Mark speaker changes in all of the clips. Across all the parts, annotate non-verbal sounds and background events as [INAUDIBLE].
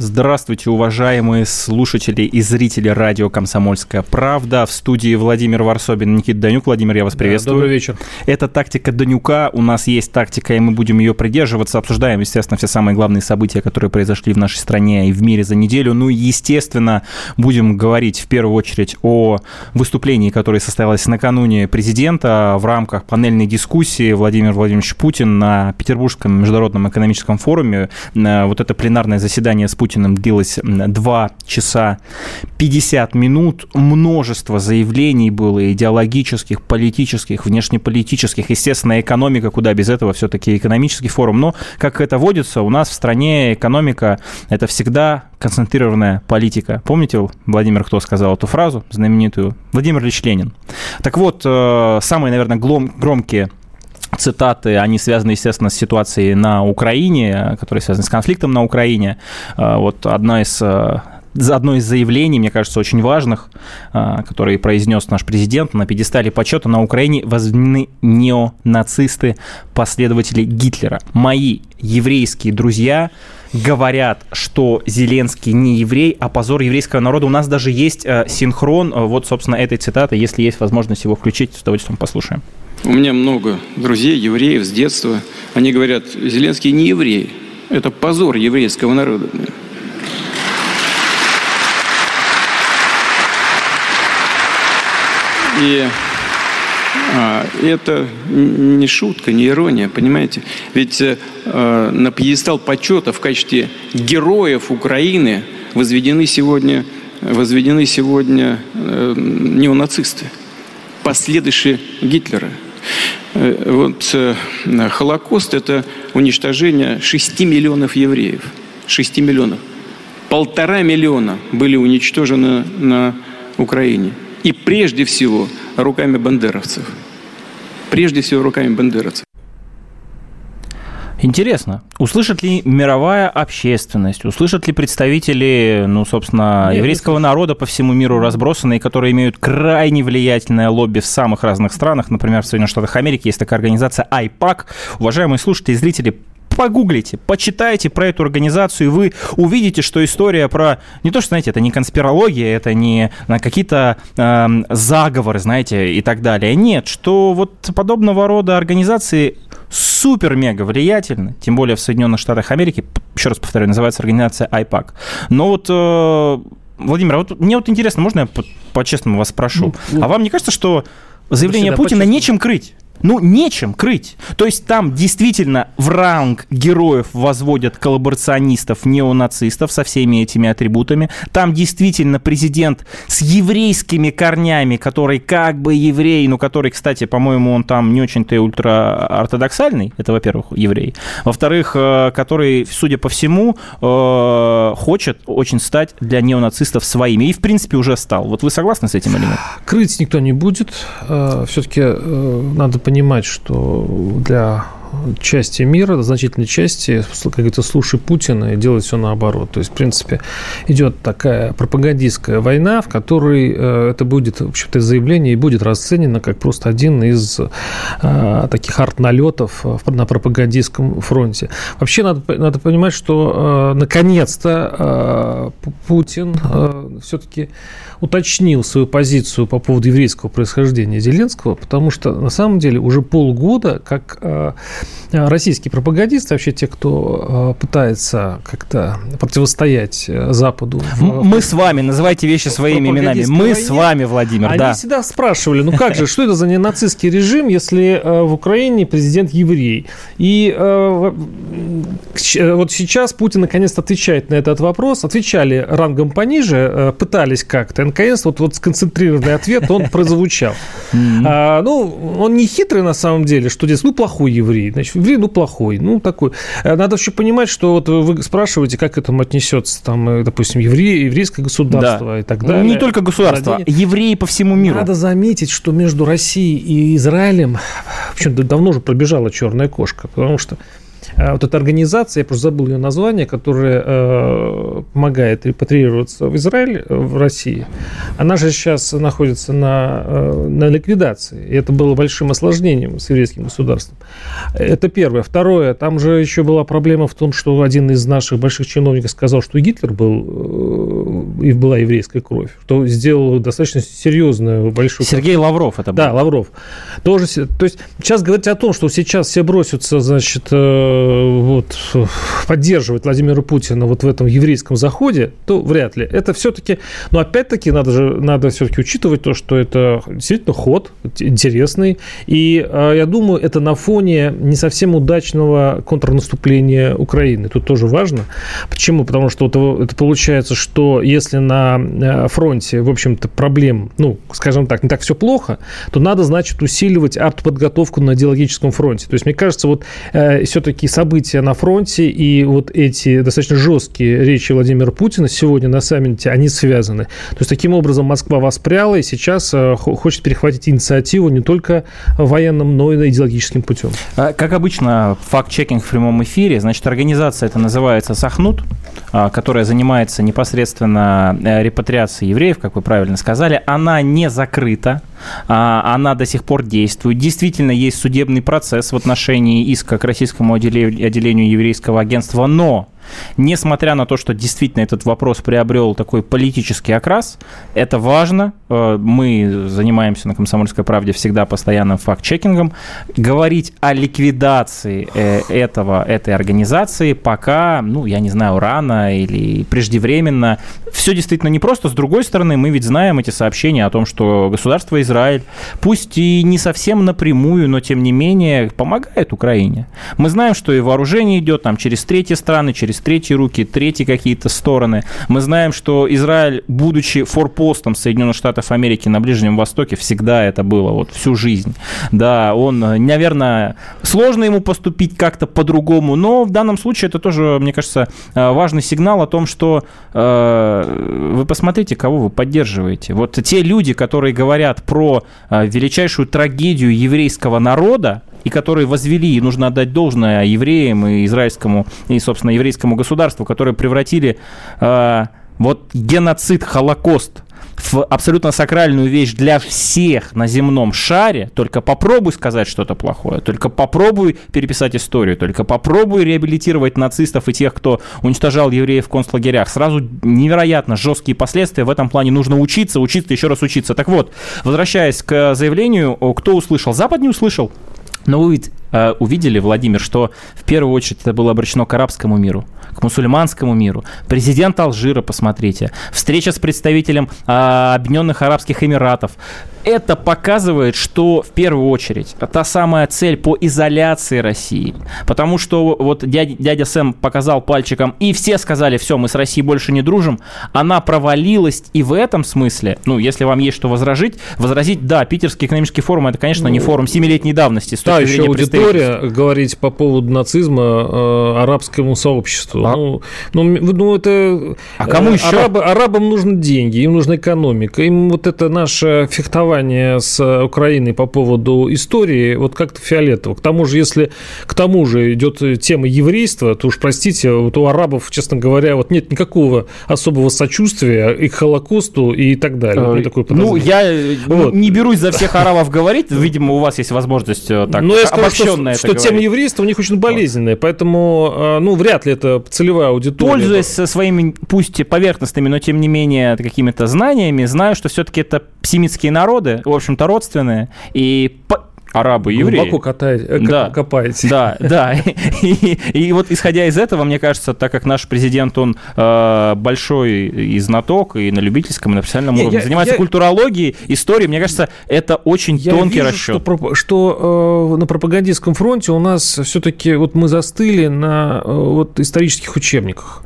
Speaker 1: Здравствуйте, уважаемые слушатели и зрители радио «Комсомольская правда». В студии Владимир Варсобин, Никита Данюк. Владимир, я вас приветствую.
Speaker 2: Да, добрый вечер.
Speaker 1: Это тактика Данюка. У нас есть тактика, и мы будем ее придерживаться. Обсуждаем, естественно, все самые главные события, которые произошли в нашей стране и в мире за неделю. Ну и, естественно, будем говорить в первую очередь о выступлении, которое состоялось накануне президента в рамках панельной дискуссии Владимир Владимирович Путин на Петербургском международном экономическом форуме. Э, вот это пленарное заседание с Путиным Путиным длилось 2 часа 50 минут. Множество заявлений было идеологических, политических, внешнеполитических. Естественно, экономика, куда без этого все-таки экономический форум. Но, как это водится, у нас в стране экономика – это всегда концентрированная политика. Помните, Владимир, кто сказал эту фразу знаменитую? Владимир Ильич Ленин. Так вот, э, самые, наверное, громкие цитаты, они связаны, естественно, с ситуацией на Украине, которые связаны с конфликтом на Украине. А, вот одна из э, одно из заявлений, мне кажется, очень важных, а, которые произнес наш президент на пьедестале почета на Украине возведены неонацисты, последователи Гитлера. Мои еврейские друзья говорят, что Зеленский не еврей, а позор еврейского народа. У нас даже есть синхрон, вот, собственно, этой цитаты. Если есть возможность его включить, с удовольствием послушаем.
Speaker 3: У меня много друзей, евреев с детства. Они говорят, Зеленский не еврей. Это позор еврейского народа. И а, это не шутка, не ирония, понимаете? Ведь а, на пьедестал почета в качестве героев Украины возведены сегодня, возведены сегодня а, неонацисты, последующие Гитлера – Э, вот э, Холокост – это уничтожение 6 миллионов евреев. 6 миллионов. Полтора миллиона были уничтожены на Украине. И прежде всего руками бандеровцев. Прежде всего руками бандеровцев.
Speaker 1: Интересно, услышат ли мировая общественность, услышат ли представители, ну, собственно, Нет, еврейского народа по всему миру разбросанные, которые имеют крайне влиятельное лобби в самых разных странах, например, в Соединенных Штатах Америки есть такая организация IPAC. Уважаемые слушатели и зрители, погуглите, почитайте про эту организацию, и вы увидите, что история про... Не то, что, знаете, это не конспирология, это не какие-то э, заговоры, знаете, и так далее. Нет, что вот подобного рода организации супер-мега влиятельны, тем более в Соединенных Штатах Америки, еще раз повторяю, называется организация IPAC. Но вот э, Владимир, а вот мне вот интересно, можно я по-честному вас спрошу? Ну, а вам не кажется, что заявление Путина нечем крыть? Ну, нечем крыть. То есть там действительно в ранг героев возводят коллаборационистов, неонацистов со всеми этими атрибутами. Там действительно президент с еврейскими корнями, который как бы еврей, но который, кстати, по-моему, он там не очень-то и ультраортодоксальный, это, во-первых, еврей. Во-вторых, э, который, судя по всему, э, хочет очень стать для неонацистов своими. И, в принципе, уже стал. Вот вы согласны с этим или нет?
Speaker 2: Крыть никто не будет. Э, Все-таки надо понимать, что для части мира, значительной части, как говорится, слушай Путина и делать все наоборот. То есть, в принципе, идет такая пропагандистская война, в которой э, это будет, в общем-то, заявление и будет расценено как просто один из э, таких арт-налетов на пропагандистском фронте. Вообще, надо, надо понимать, что э, наконец-то Путин все-таки уточнил свою позицию по поводу еврейского происхождения Зеленского, потому что на самом деле уже полгода, как э, российские пропагандисты, вообще те, кто э, пытается как-то противостоять э, Западу.
Speaker 1: Мы с вами, называйте вещи своими именами. Мы войне, с вами, Владимир,
Speaker 2: они
Speaker 1: да.
Speaker 2: всегда спрашивали, ну как же, что это за ненацистский режим, если в Украине президент еврей? И вот сейчас Путин наконец-то отвечает на этот вопрос. Отвечали рангом пониже, пытались как-то наконец вот, вот сконцентрированный ответ, он прозвучал. А, ну, он не хитрый на самом деле, что здесь, ну, плохой еврей. Еврей. Значит, еврей, ну, плохой, ну, такой. Э, надо еще понимать, что вот вы спрашиваете, как к этому отнесется, там, э, допустим, еврей, еврейское государство да. и так далее.
Speaker 1: Не только государство, Родине. евреи по всему миру.
Speaker 2: Надо заметить, что между Россией и Израилем, в общем, давно уже пробежала черная кошка, потому что вот эта организация, я просто забыл ее название, которая э, помогает репатриироваться в Израиль, э, в России, она же сейчас находится на, э, на ликвидации. И это было большим осложнением с еврейским государством. Это первое. Второе, там же еще была проблема в том, что один из наших больших чиновников сказал, что Гитлер был, и была еврейская кровь, что сделал достаточно серьезную, большую...
Speaker 1: Сергей Лавров это был.
Speaker 2: Да, Лавров. Тоже, то есть сейчас говорить о том, что сейчас все бросятся, значит, вот, поддерживать Владимира Путина вот в этом еврейском заходе, то вряд ли. Это все-таки, но опять-таки надо же, надо все-таки учитывать то, что это действительно ход интересный. И а, я думаю, это на фоне не совсем удачного контрнаступления Украины. Тут тоже важно. Почему? Потому что вот это получается, что если на э, фронте, в общем-то, проблем, ну, скажем так, не так все плохо, то надо, значит, усиливать артподготовку на идеологическом фронте. То есть, мне кажется, вот э, все-таки события на фронте и вот эти достаточно жесткие речи Владимира Путина сегодня на саммите, они связаны. То есть таким образом Москва воспряла и сейчас э, хочет перехватить инициативу не только военным, но и идеологическим путем.
Speaker 1: А, как обычно, факт-чекинг в прямом эфире. Значит, организация это называется «Сахнут», а, которая занимается непосредственно э, репатриацией евреев, как вы правильно сказали. Она не закрыта, она до сих пор действует. Действительно, есть судебный процесс в отношении иска к российскому отделению еврейского агентства, но Несмотря на то, что действительно этот вопрос приобрел такой политический окрас, это важно. Э, мы занимаемся на «Комсомольской правде» всегда постоянным факт-чекингом. Говорить о ликвидации э, этого, этой организации пока, ну, я не знаю, рано или преждевременно. Все действительно непросто. С другой стороны, мы ведь знаем эти сообщения о том, что государство Израиль, пусть и не совсем напрямую, но тем не менее помогает Украине. Мы знаем, что и вооружение идет там через третьи страны, через через третьи руки, третьи какие-то стороны. Мы знаем, что Израиль, будучи форпостом Соединенных Штатов Америки на Ближнем Востоке, всегда это было, вот всю жизнь. Да, он, наверное, сложно ему поступить как-то по-другому, но в данном случае это тоже, мне кажется, э, важный сигнал о том, что э, вы посмотрите, кого вы поддерживаете. Вот те люди, которые говорят про э, величайшую трагедию еврейского народа, и которые возвели, и нужно отдать должное евреям и израильскому, и, собственно, еврейскому государству, которые превратили э, вот геноцид, Холокост в абсолютно сакральную вещь для всех на земном шаре, только попробуй сказать что-то плохое, только попробуй переписать историю, только попробуй реабилитировать нацистов и тех, кто уничтожал евреев в концлагерях. Сразу невероятно жесткие последствия. В этом плане нужно учиться, учиться, еще раз учиться. Так вот, возвращаясь к заявлению, кто услышал? Запад не услышал. Но вы ведь э, увидели, Владимир, что в первую очередь это было обращено к арабскому миру, к мусульманскому миру. Президент Алжира, посмотрите, встреча с представителем э, Объединенных Арабских Эмиратов, это показывает, что в первую очередь та самая цель по изоляции России. Потому что вот дядя, дядя Сэм показал пальчиком, и все сказали, все, мы с Россией больше не дружим. Она провалилась и в этом смысле, ну, если вам есть что возражить, возразить, да, Питерский экономический форум, это, конечно, ну, не форум семилетней давности. С
Speaker 2: да, еще аудитория говорить по поводу нацизма э, арабскому сообществу. А? Ну, ну, ну, это...
Speaker 1: А кому еще?
Speaker 2: Арабы, арабам нужны деньги, им нужна экономика, им вот это наше фехтование с Украиной по поводу истории вот как-то фиолетово. К тому же, если к тому же идет тема еврейства, то уж простите, вот у арабов, честно говоря, вот нет никакого особого сочувствия и к Холокосту и так далее.
Speaker 1: такое ну, я вот. не берусь за всех арабов говорить, видимо, у вас есть возможность э, так
Speaker 2: Но я скажу, что, что тема еврейства у них очень болезненная, поэтому, э, ну, вряд ли это целевая аудитория.
Speaker 1: Пользуясь своими, пусть поверхностными, но тем не менее какими-то знаниями, знаю, что все-таки это семитские народы, в общем-то, родственные, и арабы, евреи.
Speaker 2: Глубоко катаете, э, да, копаете.
Speaker 1: Да, да. [LAUGHS] И, и вот исходя из этого, мне кажется, так как наш президент, он э, большой и знаток, и на любительском, и на профессиональном Не, уровне, я, занимается я, культурологией, историей, мне кажется, это очень я тонкий вижу, расчет.
Speaker 2: Что, что э, на пропагандистском фронте у нас все-таки вот мы застыли на э, вот, исторических учебниках.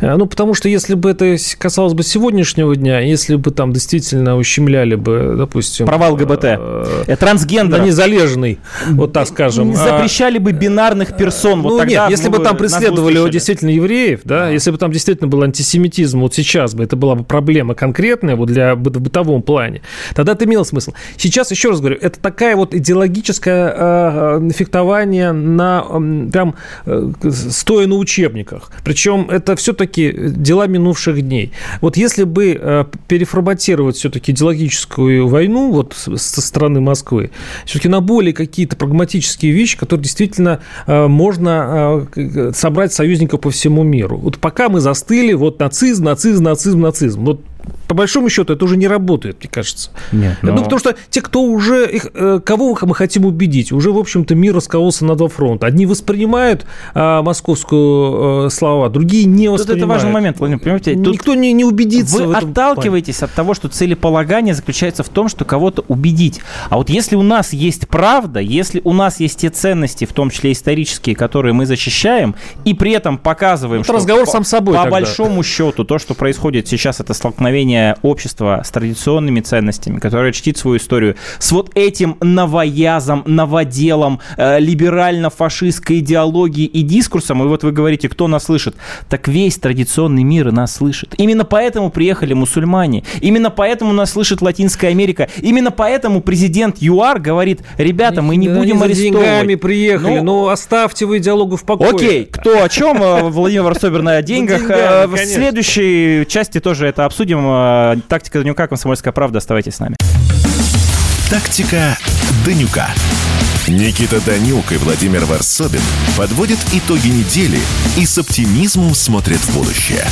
Speaker 2: Э, ну, потому что если бы это касалось бы сегодняшнего дня, если бы там действительно ущемляли бы, допустим...
Speaker 1: Провал ГБТ. Э, э, трансгендера
Speaker 2: незалежный, вот так скажем.
Speaker 1: Запрещали бы бинарных персон.
Speaker 2: Вот ну нет, если бы там преследовали действительно евреев, да, если бы там действительно был антисемитизм, вот сейчас бы это была бы проблема конкретная вот для в бытовом плане, тогда это имело смысл. Сейчас, еще раз говорю, это такая вот идеологическое э, фехтование на прям э, стоя на учебниках. Причем это все-таки дела минувших дней. Вот если бы э, переформатировать все-таки идеологическую войну вот со стороны Москвы, все-таки на более какие-то прагматические вещи, которые действительно э, можно э, собрать союзников по всему миру. Вот пока мы застыли, вот нацизм, нацизм, нацизм, нацизм. Вот по большому счету это уже не работает, мне кажется. Нет, но... Ну, потому что те, кто уже, их, э, кого мы хотим убедить, уже, в общем-то, мир раскололся на два фронта. Одни воспринимают а, московскую а, слова, другие не воспринимают.
Speaker 1: Тут это важный момент, Владимир, понимаете?
Speaker 2: Тут Никто не, не убедится
Speaker 1: Вы отталкиваетесь плане. от того, что целеполагание заключается в том, что кого-то убедить. А вот если у нас есть правда, если у нас есть те ценности, в том числе исторические, которые мы защищаем, и при этом показываем,
Speaker 2: это что разговор по, сам собой
Speaker 1: по тогда. большому счету то, что происходит сейчас, это столкновение столкновение общества с традиционными ценностями, которое чтит свою историю, с вот этим новоязом, новоделом, э, либерально-фашистской идеологией и дискурсом, и вот вы говорите, кто нас слышит, так весь традиционный мир нас слышит. Именно поэтому приехали мусульмане, именно поэтому нас слышит Латинская Америка, именно поэтому президент ЮАР говорит, ребята, мы не
Speaker 2: да
Speaker 1: будем
Speaker 2: арестовывать. деньгами приехали, ну, но оставьте вы диалогу в покое.
Speaker 1: Окей, кто о чем, э, Владимир Соберный о деньгах. Э, в следующей части тоже это обсудим. Тактика Данюка, Комсомольская правда. Оставайтесь с нами.
Speaker 4: Тактика Данюка. Никита Данюк и Владимир Варсобин подводят итоги недели и с оптимизмом смотрят в будущее.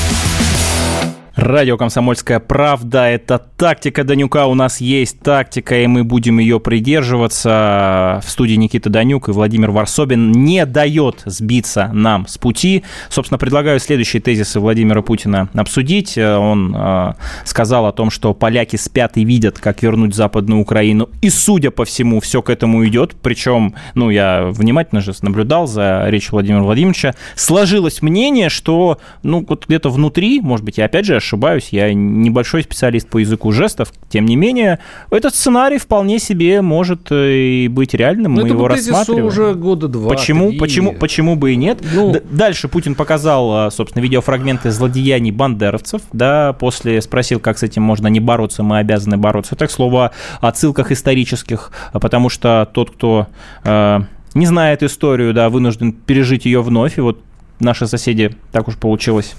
Speaker 1: Радио «Комсомольская правда» — это тактика Данюка. У нас есть тактика, и мы будем ее придерживаться. В студии Никита Данюк и Владимир Варсобин не дает сбиться нам с пути. Собственно, предлагаю следующие тезисы Владимира Путина обсудить. Он э, сказал о том, что поляки спят и видят, как вернуть Западную Украину. И, судя по всему, все к этому идет. Причем, ну, я внимательно же наблюдал за речью Владимира Владимировича. Сложилось мнение, что, ну, вот где-то внутри, может быть, я опять же ошибаюсь, я небольшой специалист по языку жестов, тем не менее, этот сценарий вполне себе может э, и быть реальным, Но мы его рассматриваем.
Speaker 2: уже года два.
Speaker 1: Почему, почему, почему бы и нет? Ну... Дальше Путин показал, э, собственно, видеофрагменты злодеяний бандеровцев, да, после спросил, как с этим можно не бороться, мы обязаны бороться. Так, слово о ссылках исторических, потому что тот, кто э, не знает историю, да, вынужден пережить ее вновь. И вот наши соседи, так уж получилось,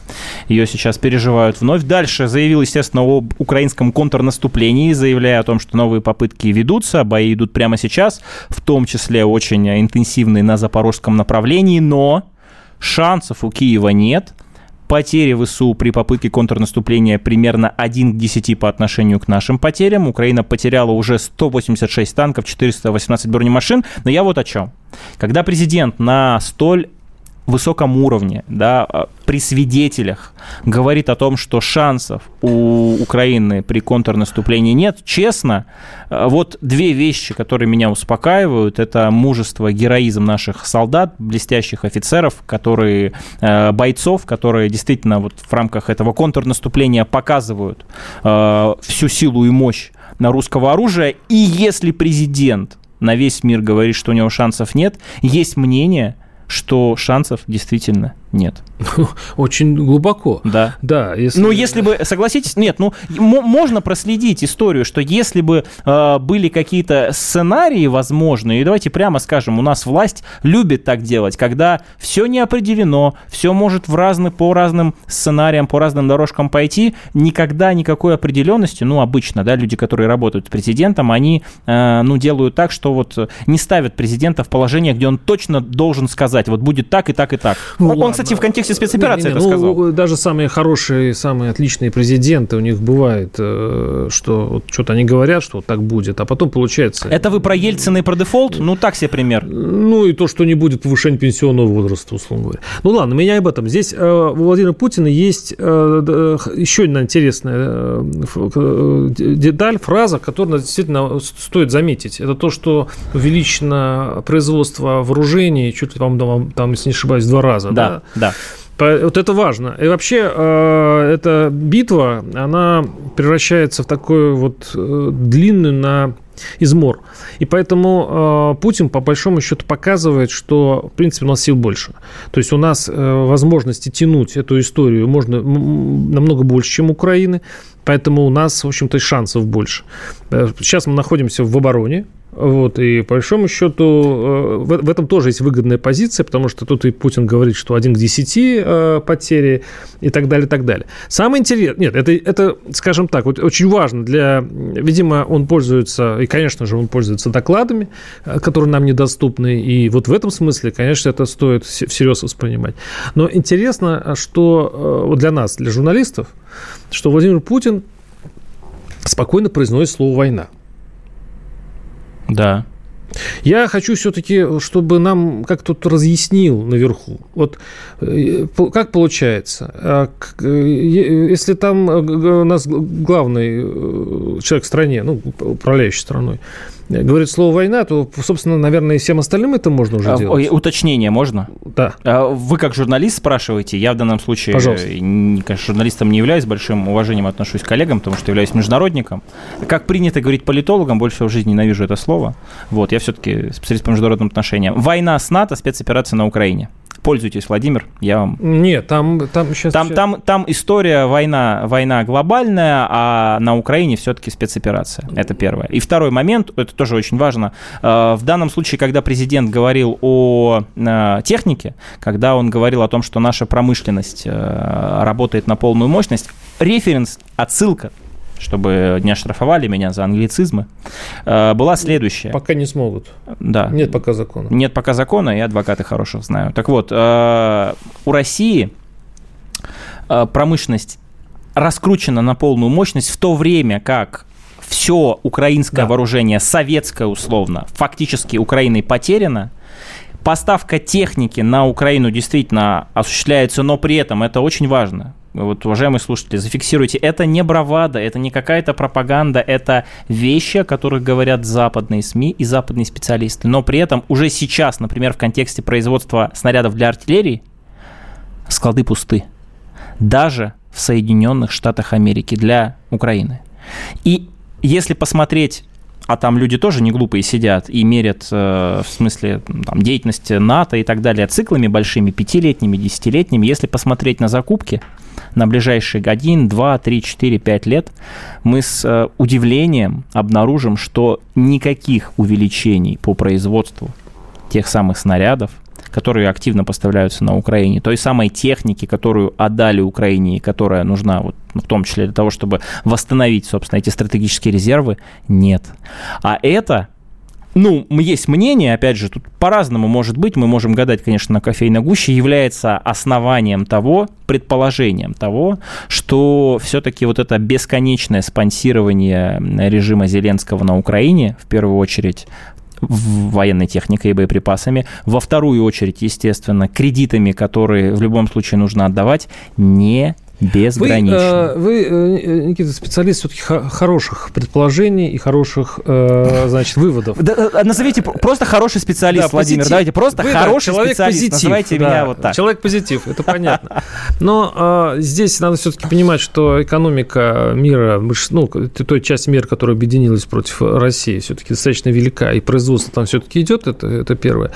Speaker 1: ее сейчас переживают вновь. Дальше заявил, естественно, о украинском контрнаступлении, заявляя о том, что новые попытки ведутся, бои идут прямо сейчас, в том числе очень интенсивные на запорожском направлении, но шансов у Киева нет. Потери ВСУ при попытке контрнаступления примерно 1 к 10 по отношению к нашим потерям. Украина потеряла уже 186 танков, 418 бронемашин. Но я вот о чем. Когда президент на столь высоком уровне, да, а, при свидетелях говорит о том, что шансов у Украины при контрнаступлении нет, честно, а, вот две вещи, которые меня успокаивают, это мужество, героизм наших солдат, блестящих офицеров, которые, а, бойцов, которые действительно вот в рамках этого контрнаступления показывают всю силу и мощь на русского оружия. И если президент на весь мир говорит, что у него шансов нет, есть мнение – что шансов действительно нет. [LAUGHS]
Speaker 2: Очень глубоко.
Speaker 1: Да. Да. Если... Ну, если бы, согласитесь, нет, ну, можно проследить историю, что если бы э, были какие-то сценарии возможные, и давайте прямо скажем, у нас власть любит так делать, когда все не определено, все может в разные, по разным сценариям, по разным дорожкам пойти, никогда никакой определенности, ну, обычно, да, люди, которые работают с президентом, они, э, ну, делают так, что вот не ставят президента в положение, где он точно должен сказать, вот будет так и так и так. Ну, он, кстати, в контексте спецоперации не, не, это ну, сказал.
Speaker 2: Даже самые хорошие, самые отличные президенты, у них бывает, э, что вот что-то они говорят, что вот так будет, а потом получается...
Speaker 1: Это вы про Ельцина и про дефолт? Ну, так себе пример.
Speaker 2: Ну, и то, что не будет повышения пенсионного возраста, условно говоря. Ну, ладно, меня об этом. Здесь э, у Владимира Путина есть э, еще одна интересная деталь, фраза, которую действительно стоит заметить. Это то, что увеличено производство вооружений чуть ли, по-моему, там, если не ошибаюсь, два раза.
Speaker 1: Да, да. Да.
Speaker 2: Вот это важно. И вообще э, эта битва, она превращается в такую вот э, длинную на измор. И поэтому э, Путин, по большому счету, показывает, что, в принципе, у нас сил больше. То есть у нас э, возможности тянуть эту историю можно намного больше, чем Украины. Поэтому у нас, в общем-то, шансов больше. Э, сейчас мы находимся в обороне, вот, и по большому счету э, в, этом тоже есть выгодная позиция, потому что тут и Путин говорит, что один к десяти э, потери и так далее, и так далее. Самое интересное, нет, это, это, скажем так, очень важно для, видимо, он пользуется, и, конечно же, он пользуется докладами, э, которые нам недоступны, и вот в этом смысле, конечно, это стоит всерьез воспринимать. Но интересно, что вот для нас, для журналистов, что Владимир Путин спокойно произносит слово «война».
Speaker 1: Да.
Speaker 2: Я хочу все-таки, чтобы нам как тут разъяснил наверху. Вот э, как получается, а, э, если там э, у нас главный человек в стране, ну, управляющий страной, говорит слово «война», то, собственно, наверное, и всем остальным это можно уже а, делать.
Speaker 1: Уточнение можно?
Speaker 2: Да.
Speaker 1: А вы как журналист спрашиваете, я в данном случае, Пожалуйста. конечно, журналистом не являюсь, большим уважением отношусь к коллегам, потому что являюсь международником. Как принято говорить политологам, больше всего в жизни ненавижу это слово. Вот, я все-таки специалист по международным отношениям. Война с НАТО, спецоперация на Украине. Пользуйтесь, Владимир, я вам...
Speaker 2: Нет, там, там сейчас...
Speaker 1: Там, там, там история, война, война глобальная, а на Украине все-таки спецоперация. Это первое. И второй момент, это тоже очень важно. Э, в данном случае, когда президент говорил о э, технике, когда он говорил о том, что наша промышленность э, работает на полную мощность, референс, отсылка чтобы не оштрафовали меня за англицизмы, э, была следующая.
Speaker 2: Пока не смогут.
Speaker 1: Да.
Speaker 2: Нет пока закона.
Speaker 1: Нет пока закона, и адвокаты хороших знаю. Так вот, э, у России э, промышленность раскручена на полную мощность в то время, как все украинское да. вооружение, советское условно, фактически Украиной потеряно, поставка техники на Украину действительно осуществляется, но при этом это очень важно вот, уважаемые слушатели, зафиксируйте, это не бравада, это не какая-то пропаганда, это вещи, о которых говорят западные СМИ и западные специалисты. Но при этом уже сейчас, например, в контексте производства снарядов для артиллерии, склады пусты. Даже в Соединенных Штатах Америки для Украины. И если посмотреть а там люди тоже не глупые сидят и мерят, э, в смысле, там, деятельность НАТО и так далее, циклами большими, пятилетними, десятилетними. Если посмотреть на закупки, на ближайшие 1, 2, 3, 4, 5 лет, мы с э, удивлением обнаружим, что никаких увеличений по производству тех самых снарядов, которые активно поставляются на Украине, той самой техники, которую отдали Украине и которая нужна вот, ну, в том числе для того, чтобы восстановить, собственно, эти стратегические резервы, нет. А это ну, есть мнение, опять же, тут по-разному может быть, мы можем гадать, конечно, на кофейной гуще, является основанием того, предположением того, что все-таки вот это бесконечное спонсирование режима Зеленского на Украине, в первую очередь, военной техникой и боеприпасами. Во вторую очередь, естественно, кредитами, которые в любом случае нужно отдавать, не Безгранично.
Speaker 2: Вы, э, вы э, Никита, специалист все-таки хороших предположений и хороших, э, значит, выводов.
Speaker 1: Да, назовите просто хороший специалист, да, Владимир. Позитив. Давайте просто вы, хороший да, специалист. Позитив,
Speaker 2: Называйте да, меня вот так. Человек позитив, это понятно. Но э, здесь надо все-таки понимать, что экономика мира, ну, той части мира, которая объединилась против России, все-таки достаточно велика, и производство там все-таки идет, это, это первое.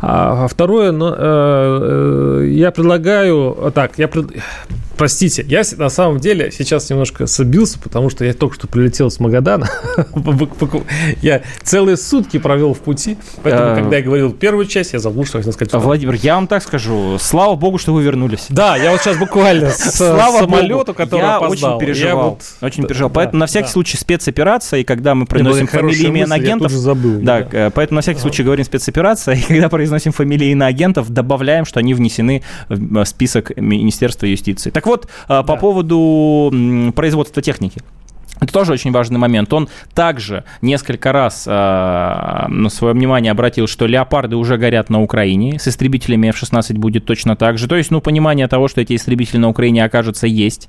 Speaker 2: А, а второе, но, э, я предлагаю, так, я пред простите, я на самом деле сейчас немножко собился, потому что я только что прилетел с Магадана. [LAUGHS] я целые сутки провел в пути, поэтому, а. когда я говорил первую часть, я забыл, что хотел сказать.
Speaker 1: Владимир, я вам так скажу, слава богу, что вы вернулись.
Speaker 2: Да, я вот сейчас буквально [LAUGHS] с самолета, который
Speaker 1: я очень переживал. Очень переживал. Поэтому на всякий случай спецоперация, и когда мы произносим фамилии имя агентов...
Speaker 2: забыл.
Speaker 1: Да, э, поэтому на всякий случай говорим спецоперация, и когда произносим фамилии имя агентов, добавляем, что они внесены в список Министерства юстиции. Так вот, а, по да. поводу производства техники. Это тоже очень важный момент. Он также несколько раз э, на свое внимание обратил, что леопарды уже горят на Украине. С истребителями F-16 будет точно так же. То есть, ну, понимание того, что эти истребители на Украине окажутся, есть.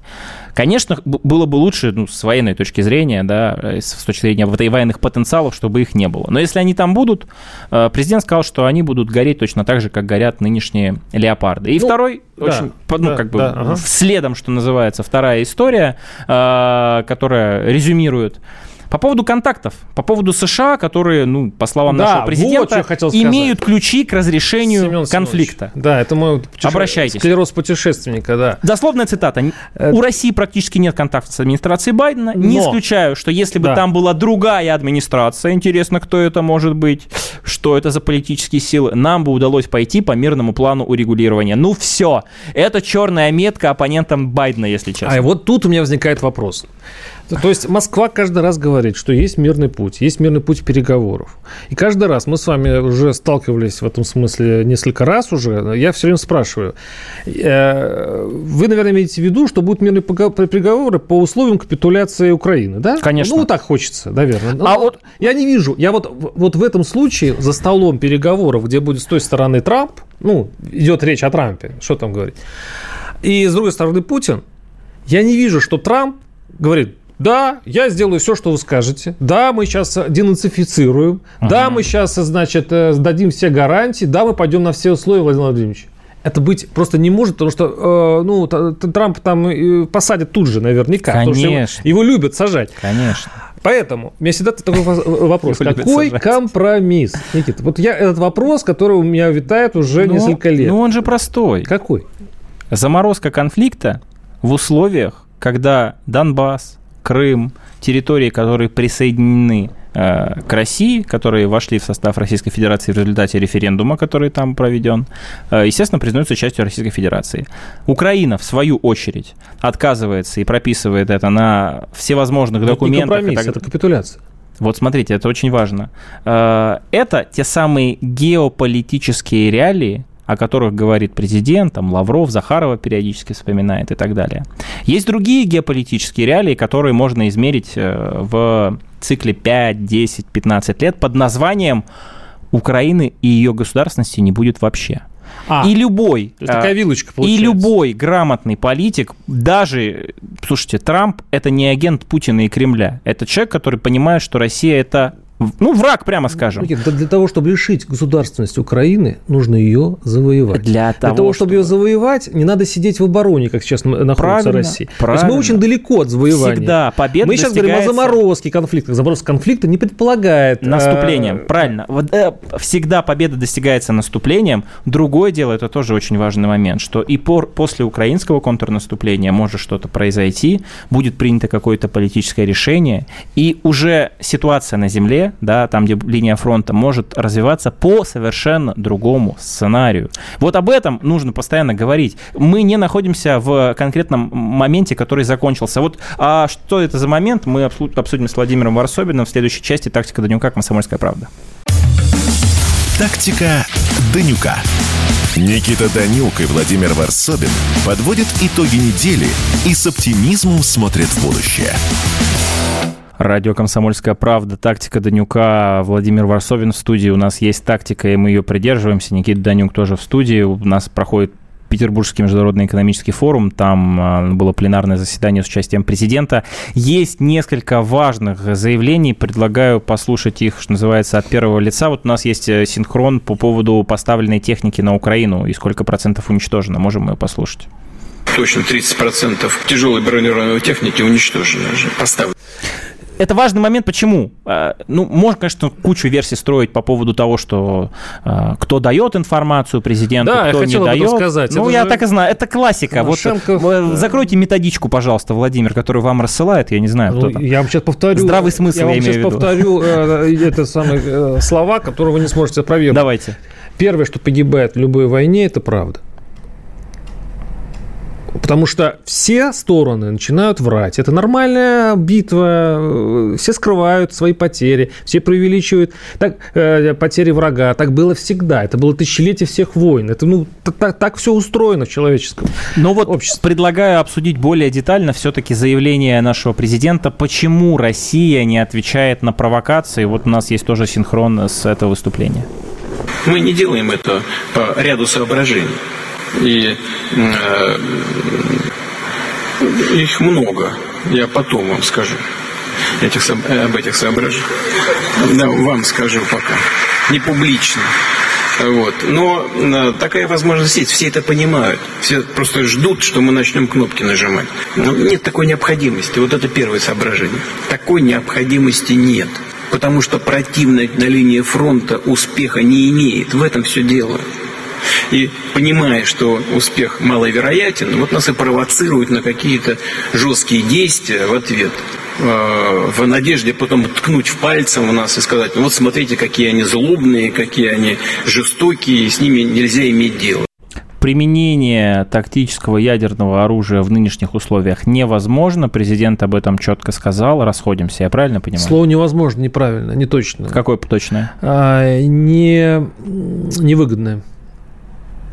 Speaker 1: Конечно, было бы лучше, ну, с военной точки зрения, да, э, с точки зрения военных потенциалов, чтобы их не было. Но если они там будут, э, президент сказал, что они будут гореть точно так же, как горят нынешние леопарды. И ну, второй очень, да, ну, да, как бы да, ага. следом, что называется, вторая история, э, которая резюмирует по поводу контактов, по поводу США, которые, ну, по словам да, нашего президента, вот имеют ключи к разрешению Семен конфликта.
Speaker 2: Да, это мой
Speaker 1: путеше... Обращайтесь.
Speaker 2: склероз путешественника, да.
Speaker 1: Дословная цитата. Это... У России практически нет контактов с администрацией Байдена. Но... Не исключаю, что если бы да. там была другая администрация, интересно, кто это может быть, что это за политические силы, нам бы удалось пойти по мирному плану урегулирования. Ну все, это черная метка оппонентам Байдена, если честно.
Speaker 2: А вот тут у меня возникает вопрос. То есть Москва каждый раз говорит, что есть мирный путь, есть мирный путь переговоров. И каждый раз мы с вами уже сталкивались в этом смысле несколько раз уже. Я все время спрашиваю. Э, вы, наверное, имеете в виду, что будут мирные переговоры по условиям капитуляции Украины, да?
Speaker 1: Конечно.
Speaker 2: Ну, так хочется, наверное. А ну, вот я не вижу. Я вот, вот в этом случае за столом переговоров, где будет с той стороны Трамп, ну, идет речь о Трампе, что там говорить, и с другой стороны Путин, я не вижу, что Трамп говорит, да, я сделаю все, что вы скажете. Да, мы сейчас денацифицируем. Ага. Да, мы сейчас, значит, э, дадим все гарантии. Да, мы пойдем на все условия, Владимир Владимирович. Это быть просто не может, потому что э, ну, Трамп там э, посадят тут же наверняка.
Speaker 1: Конечно.
Speaker 2: Потому что его, его любят сажать.
Speaker 1: Конечно.
Speaker 2: Поэтому у меня всегда такой вопрос. Какой компромисс? Никита, вот я этот вопрос, который у меня витает уже но, несколько лет.
Speaker 1: Ну, он же простой.
Speaker 2: Какой?
Speaker 1: Заморозка конфликта в условиях, когда Донбасс, Крым, территории, которые присоединены э, к России, которые вошли в состав Российской Федерации в результате референдума, который там проведен, э, естественно, признаются частью Российской Федерации. Украина, в свою очередь, отказывается и прописывает это на всевозможных это документах.
Speaker 2: Не это капитуляция.
Speaker 1: Вот смотрите, это очень важно. Э, это те самые геополитические реалии, о которых говорит президент, там Лавров, Захарова периодически вспоминает и так далее. Есть другие геополитические реалии, которые можно измерить э, в цикле 5, 10, 15 лет под названием «Украины и ее государственности не будет вообще». А, и любой,
Speaker 2: такая вилочка
Speaker 1: получается. и любой грамотный политик, даже, слушайте, Трамп это не агент Путина и Кремля, это человек, который понимает, что Россия это ну, враг, прямо скажем.
Speaker 2: Для того, чтобы лишить государственности Украины, нужно ее завоевать.
Speaker 1: Для того,
Speaker 2: для того чтобы... чтобы ее завоевать, не надо сидеть в обороне, как сейчас находится правильно, Россия.
Speaker 1: Правильно.
Speaker 2: То есть мы очень далеко от завоевания.
Speaker 1: Всегда победа
Speaker 2: Мы сейчас говорим о заморозке конфликта. Заморозка конфликта не предполагает...
Speaker 1: Наступлением, э... правильно. Вот, э, всегда победа достигается наступлением. Другое дело, это тоже очень важный момент, что и по, после украинского контрнаступления может что-то произойти, будет принято какое-то политическое решение, и уже ситуация на земле да, там, где линия фронта, может развиваться по совершенно другому сценарию. Вот об этом нужно постоянно говорить. Мы не находимся в конкретном моменте, который закончился. Вот а что это за момент, мы обсудим с Владимиром Варсобиным в следующей части «Тактика Данюка. Комсомольская правда».
Speaker 4: Тактика Данюка. Никита Данюк и Владимир Варсобин подводят итоги недели и с оптимизмом смотрят в будущее.
Speaker 1: Радио «Комсомольская правда», тактика Данюка, Владимир Варсовин в студии. У нас есть тактика, и мы ее придерживаемся. Никита Данюк тоже в студии. У нас проходит Петербургский международный экономический форум. Там а, было пленарное заседание с участием президента. Есть несколько важных заявлений. Предлагаю послушать их, что называется, от первого лица. Вот у нас есть э, синхрон по поводу поставленной техники на Украину и сколько процентов уничтожено. Можем мы послушать?
Speaker 5: Точно 30% тяжелой бронированной техники уничтожено. Поставлено
Speaker 1: это важный момент. Почему? А, ну, можно, конечно, кучу версий строить по поводу того, что а, кто дает информацию президенту, да, кто не дает.
Speaker 2: Сказать.
Speaker 1: Ну, это я же... так и знаю. Это классика. Машенков... Вот, э, закройте методичку, пожалуйста, Владимир, которую вам рассылает. Я не знаю, кто ну, там.
Speaker 2: Я вам сейчас повторю.
Speaker 1: Здравый смысл,
Speaker 2: я,
Speaker 1: я
Speaker 2: вам
Speaker 1: сейчас
Speaker 2: повторю э, это самые э, слова, которые вы не сможете опровергнуть.
Speaker 1: Давайте.
Speaker 2: Первое, что погибает в любой войне, это правда. Потому что все стороны начинают врать. Это нормальная битва. Все скрывают свои потери, все преувеличивают так, э, потери врага. Так было всегда. Это было тысячелетие всех войн. Это ну, так, так все устроено в человеческом
Speaker 1: Но вот обществе. предлагаю обсудить более детально все-таки заявление нашего президента, почему Россия не отвечает на провокации. Вот у нас есть тоже синхрон с этого выступления.
Speaker 5: Мы не делаем это по ряду соображений. И э, их много. Я потом вам скажу этих, об этих соображениях. Да, вам скажу пока. Не публично. Вот. Но такая возможность есть, все это понимают. Все просто ждут, что мы начнем кнопки нажимать. Но нет такой необходимости. Вот это первое соображение. Такой необходимости нет. Потому что противник на линии фронта успеха не имеет. В этом все дело. И понимая, что успех маловероятен, вот нас и провоцируют на какие-то жесткие действия в ответ э, в надежде потом ткнуть в пальцем у нас и сказать, ну вот смотрите, какие они злобные, какие они жестокие, и с ними нельзя иметь дело.
Speaker 1: Применение тактического ядерного оружия в нынешних условиях невозможно. Президент об этом четко сказал. Расходимся, я правильно понимаю?
Speaker 2: Слово невозможно, неправильно, не точно.
Speaker 1: Какое точное?
Speaker 2: А, не, невыгодное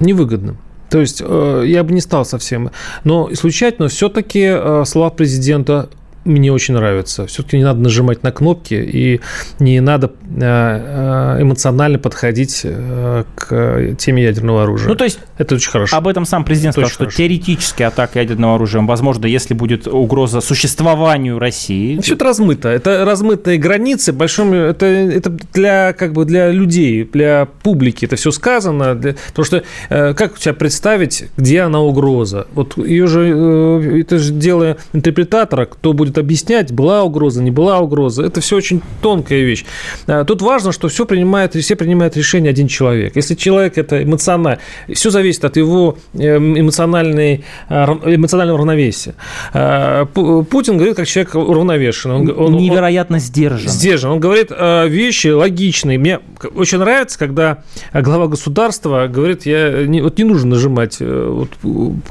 Speaker 2: невыгодным. То есть э, я бы не стал совсем. Но исключать, но все-таки э, слова президента мне очень нравится. Все-таки не надо нажимать на кнопки и не надо э, э, эмоционально подходить э, к теме ядерного оружия.
Speaker 1: Ну, то есть
Speaker 2: это очень хорошо.
Speaker 1: Об этом сам президент сказал, что хорошо. теоретически атака ядерного оружия возможно, если будет угроза существованию России.
Speaker 2: Все это размыто. Это размытые границы. Большом, это, это для, как бы для людей, для публики это все сказано. Для, потому что как у тебя представить, где она угроза? Вот ее же, это же дело интерпретатора, кто будет будет объяснять, была угроза, не была угроза. Это все очень тонкая вещь. А, тут важно, что все принимает, все принимает решение один человек. Если человек это эмоционально, все зависит от его эм, эмоциональной, а, эмоционального равновесия. А, Путин говорит как человек уравновешенный.
Speaker 1: Он, он, Невероятно сдержан.
Speaker 2: Сдержан. Он говорит вещи логичные. Мне очень нравится, когда глава государства говорит, я не, вот не нужно нажимать э, вот,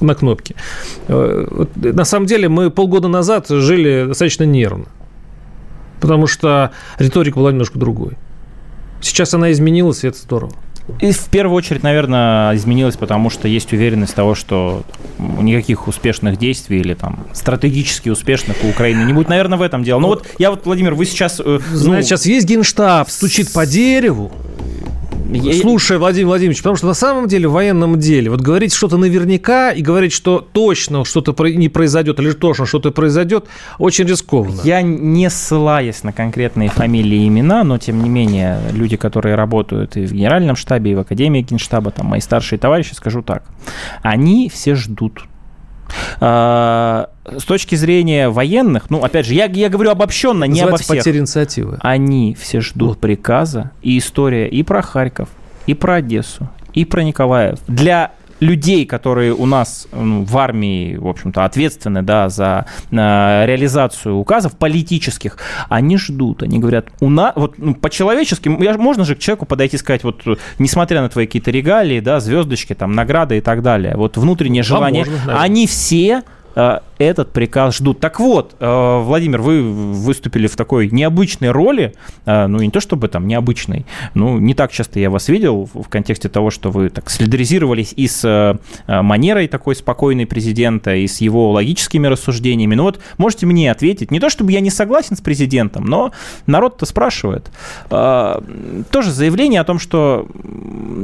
Speaker 2: на кнопки. Э, вот, на самом деле мы полгода назад жили достаточно нервно, потому что риторика была немножко другой. Сейчас она изменилась, и это здорово.
Speaker 1: И в первую очередь, наверное, изменилось, потому что есть уверенность того, что никаких успешных действий или там стратегически успешных у Украины не будет. Наверное, в этом дело. Но вот я вот, Владимир, вы сейчас...
Speaker 2: Э, Знаете, ну... сейчас есть генштаб, стучит по дереву, Слушай, Владимир Владимирович, потому что на самом деле в военном деле вот говорить что-то наверняка и говорить, что точно что-то не произойдет или точно что-то произойдет, очень рискованно.
Speaker 1: Я не ссылаясь на конкретные фамилии и имена, но тем не менее люди, которые работают и в генеральном штабе, и в академии генштаба, там мои старшие товарищи, скажу так, они все ждут а, с точки зрения военных, ну, опять же, я, я говорю обобщенно, не обо всех.
Speaker 2: потеря инициативы.
Speaker 1: Они все ждут приказа, и история и про Харьков, и про Одессу, и про Николаев. Для людей, которые у нас ну, в армии, в общем-то, ответственны да, за э, реализацию указов политических, они ждут, они говорят, у нас, вот ну, по-человечески, можно же к человеку подойти и сказать, вот, несмотря на твои какие-то регалии, да, звездочки, там, награды и так далее, вот внутреннее желание, а можно, они все этот приказ ждут. Так вот, э, Владимир, вы выступили в такой необычной роли, э, ну, не то чтобы там необычной, ну, не так часто я вас видел в контексте того, что вы так солидаризировались и с манерой такой спокойной президента, и с его логическими рассуждениями. Ну вот, можете мне ответить, не то чтобы я не согласен с президентом, но народ-то спрашивает. Тоже заявление о том, что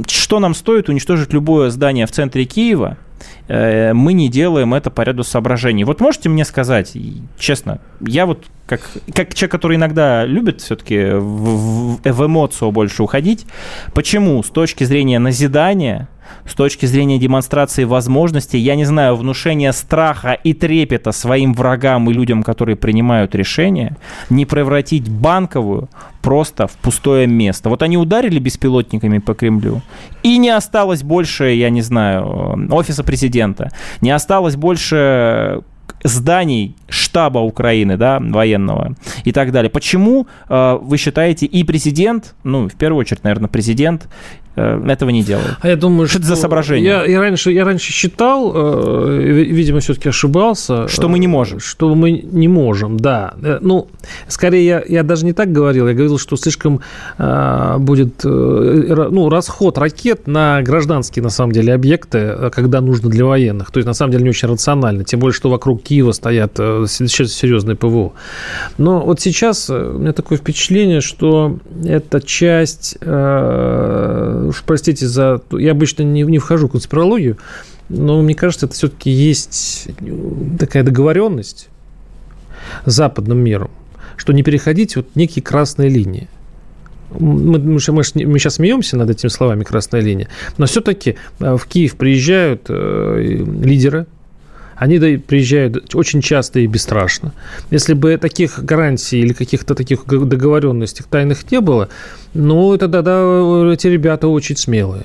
Speaker 1: что нам стоит уничтожить любое здание в центре Киева, Э, мы не делаем это по ряду соображений. Вот можете мне сказать, честно, я вот как, как человек, который иногда любит все-таки в, в, в эмоцию больше уходить, почему с точки зрения назидания с точки зрения демонстрации возможностей, я не знаю, внушения страха и трепета своим врагам и людям, которые принимают решения, не превратить банковую просто в пустое место. Вот они ударили беспилотниками по Кремлю, и не осталось больше, я не знаю, офиса президента, не осталось больше зданий штаба Украины, да, военного и так далее. Почему э, вы считаете и президент, ну, в первую очередь, наверное, президент, Э, этого не делают.
Speaker 2: А я думаю,
Speaker 1: что, что это за соображение?
Speaker 2: Я, я, раньше, я раньше считал, э, видимо, все-таки ошибался.
Speaker 1: Что мы не можем.
Speaker 2: Что мы не можем, да. Э, ну, скорее, я, я даже не так говорил. Я говорил, что слишком э, будет э, ну, расход ракет на гражданские, на самом деле, объекты, когда нужно для военных. То есть, на самом деле, не очень рационально. Тем более, что вокруг Киева стоят э, серьезные ПВО. Но вот сейчас у меня такое впечатление, что эта часть... Э, уж простите за... Я обычно не, не вхожу в конспирологию, но мне кажется, это все-таки есть такая договоренность западным миром, что не переходить вот некие красные линии. мы, мы, мы сейчас смеемся над этими словами «красная линия», но все-таки в Киев приезжают лидеры они приезжают очень часто и бесстрашно. Если бы таких гарантий или каких-то таких договоренностей тайных не было, ну, тогда да, эти ребята очень смелые.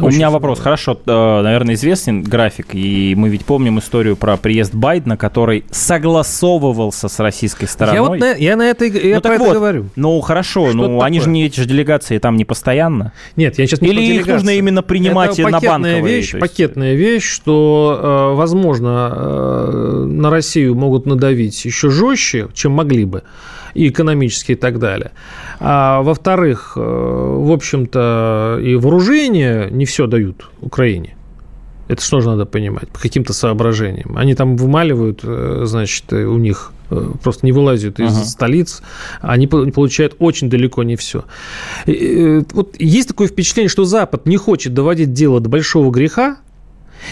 Speaker 1: У меня вопрос. Хорошо, э, наверное, известен график, и мы ведь помним историю про приезд Байдена, который согласовывался с российской стороной.
Speaker 2: Я, вот на, я на это, я ну, про это вот, говорю.
Speaker 1: Ну, хорошо, Что ну, они же не, эти же делегации там не постоянно.
Speaker 2: Нет, я сейчас не
Speaker 1: Или их нужно именно принимать это на банковые?
Speaker 2: Вещь, есть... Пакетная вещь, что, э, возможно, э, на Россию могут надавить еще жестче, чем могли бы и экономически и так далее. А во-вторых, э, в общем-то, и вооружение не все дают Украине. Это что же надо понимать? По каким-то соображениям. Они там вымаливают, э, значит, у них э, просто не вылазят из ага. столиц, они получают очень далеко не все. Вот есть такое впечатление, что Запад не хочет доводить дело до большого греха,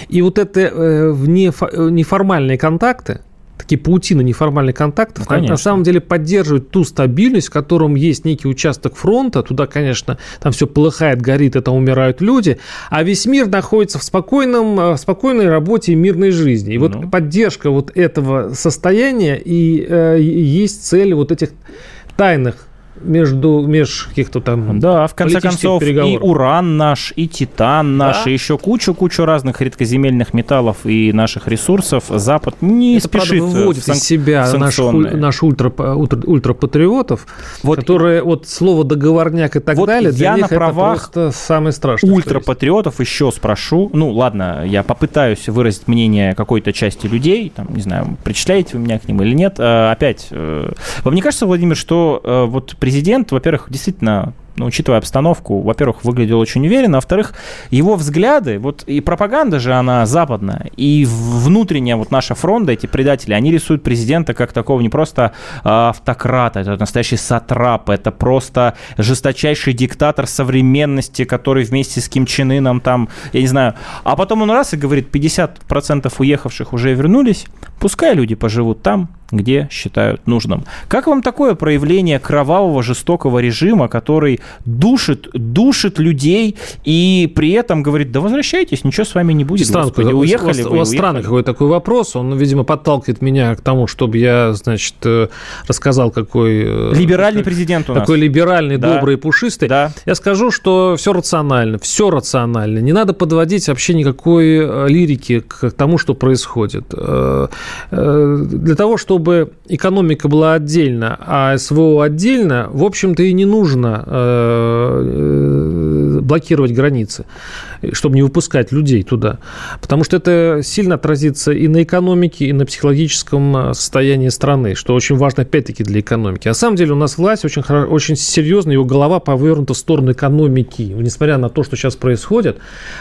Speaker 2: и вот это неформальные контакты, такие паутины неформальных контактов, ну, на самом деле поддерживают ту стабильность, в котором есть некий участок фронта, туда, конечно, там все полыхает, горит, это умирают люди, а весь мир находится в, спокойном, в спокойной работе и мирной жизни. И ну. вот поддержка вот этого состояния и э, есть цель вот этих тайных между меж каких-то там
Speaker 1: Да, в конце концов, и уран наш, и титан наш, да? и еще кучу-кучу разных редкоземельных металлов и наших ресурсов. Запад не Это, спешит
Speaker 2: правда, выводит сан- из себя наш, наш ультра, ультра, ультрапатриотов, вот, которые вот слово договорняк и так вот далее, для
Speaker 1: я
Speaker 2: них
Speaker 1: на правах
Speaker 2: это просто самое страшное.
Speaker 1: Ультрапатриотов еще спрошу, ну ладно, я попытаюсь выразить мнение какой-то части людей, там, не знаю, причисляете вы меня к ним или нет, а, опять, э, вам не кажется, Владимир, что э, вот президент, во-первых, действительно ну, учитывая обстановку, во-первых, выглядел очень уверенно, а во-вторых, его взгляды, вот и пропаганда же, она западная, и внутренняя вот наша фронта, эти предатели, они рисуют президента как такого не просто а, автократа, это настоящий сатрап, это просто жесточайший диктатор современности, который вместе с Ким Чен Ыном там, я не знаю, а потом он раз и говорит, 50% уехавших уже вернулись, пускай люди поживут там, где считают нужным. Как вам такое проявление кровавого, жестокого режима, который душит, душит людей и при этом говорит, да возвращайтесь, ничего с вами не будет,
Speaker 2: Странно, Господи, уехали у вас, вы, У вас странный какой такой вопрос, он, видимо, подталкивает меня к тому, чтобы я, значит, э, рассказал, какой...
Speaker 1: Э, Либеральный президент у
Speaker 2: нас. Такой либеральный, да. добрый, пушистый. Да. Я скажу, что все рационально, все рационально. Не надо подводить вообще никакой э, лирики к тому, что происходит. Для того, чтобы чтобы экономика была отдельно, а СВО отдельно, в общем-то и не нужно э, э, блокировать границы чтобы не выпускать людей туда. Потому что это сильно отразится и на экономике, и на психологическом э, состоянии страны, что очень важно, опять-таки, для экономики. На самом деле у нас власть очень, очень серьезно, его голова повернута в сторону экономики. Несмотря на то, что сейчас происходит,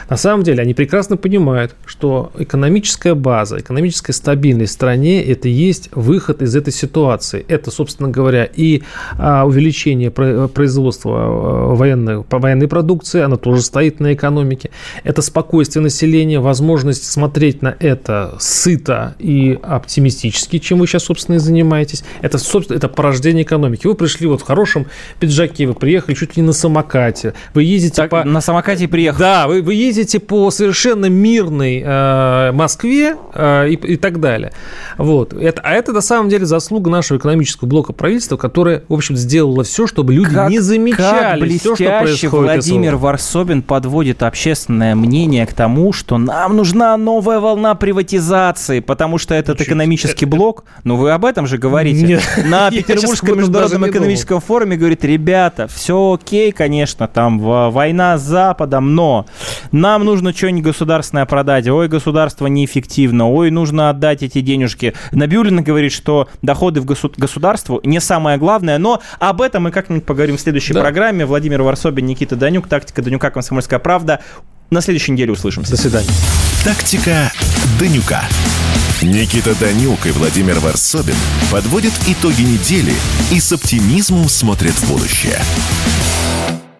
Speaker 2: на самом деле они прекрасно понимают, что экономическая база, экономическая стабильность в стране – это и есть выход из этой ситуации. Это, собственно говоря, и а, увеличение производства а, военной, военной продукции, она тоже стоит на экономике это спокойствие населения, возможность смотреть на это сыто и оптимистически, чем вы сейчас, собственно, и занимаетесь. Это, собственно, это порождение экономики. Вы пришли вот в хорошем пиджаке, вы приехали чуть ли не на самокате, вы ездите так, по...
Speaker 1: На самокате приехали.
Speaker 2: Да, вы, вы ездите по совершенно мирной э, Москве э, и, и так далее. Вот. Это, а это, на самом деле, заслуга нашего экономического блока правительства, которое, в общем, сделало все, чтобы люди как, не замечали как все, что происходит.
Speaker 1: Владимир Варсобин подводит общественность общественное мнение к тому, что нам нужна новая волна приватизации, потому что этот Чуть. экономический блок, ну вы об этом же говорите, Нет. [LAUGHS] на [LAUGHS] Петербургском международном экономическом форуме говорит, ребята, все окей, конечно, там война с Западом, но нам нужно что-нибудь государственное продать, ой, государство неэффективно, ой, нужно отдать эти денежки. Набиулина говорит, что доходы в госу- государству не самое главное, но об этом мы как-нибудь поговорим в следующей да. программе. Владимир Варсобин, Никита Данюк, «Тактика Данюка. Комсомольская правда». На следующей неделе услышимся.
Speaker 2: До свидания.
Speaker 4: Тактика Данюка. Никита Данюк и Владимир Варсобин подводят итоги недели и с оптимизмом смотрят в будущее.